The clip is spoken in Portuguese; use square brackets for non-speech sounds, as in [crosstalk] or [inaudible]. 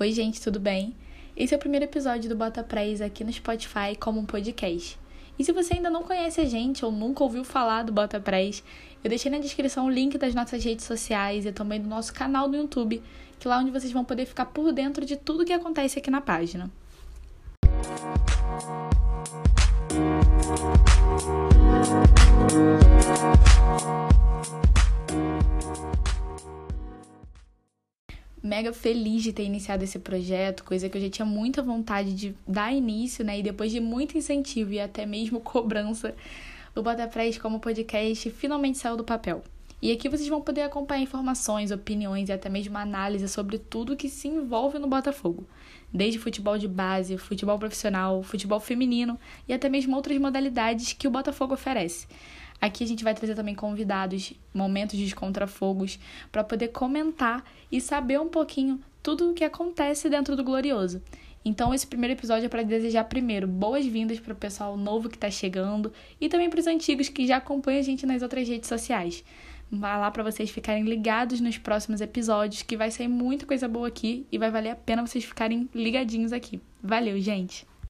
Oi, gente, tudo bem? Esse é o primeiro episódio do Bota aqui no Spotify como um podcast. E se você ainda não conhece a gente ou nunca ouviu falar do Bota Praise, eu deixei na descrição o link das nossas redes sociais e também do nosso canal no YouTube, que é lá onde vocês vão poder ficar por dentro de tudo que acontece aqui na página. Mega feliz de ter iniciado esse projeto, coisa que eu já tinha muita vontade de dar início, né? E depois de muito incentivo e até mesmo [laughs] cobrança, o Bota como podcast finalmente saiu do papel. E aqui vocês vão poder acompanhar informações, opiniões e até mesmo análise sobre tudo que se envolve no Botafogo. Desde futebol de base, futebol profissional, futebol feminino e até mesmo outras modalidades que o Botafogo oferece. Aqui a gente vai trazer também convidados, momentos de contrafogos, para poder comentar e saber um pouquinho tudo o que acontece dentro do Glorioso. Então, esse primeiro episódio é para desejar, primeiro, boas-vindas para o pessoal novo que está chegando e também para os antigos que já acompanham a gente nas outras redes sociais. Vai lá para vocês ficarem ligados nos próximos episódios, que vai sair muita coisa boa aqui e vai valer a pena vocês ficarem ligadinhos aqui. Valeu, gente!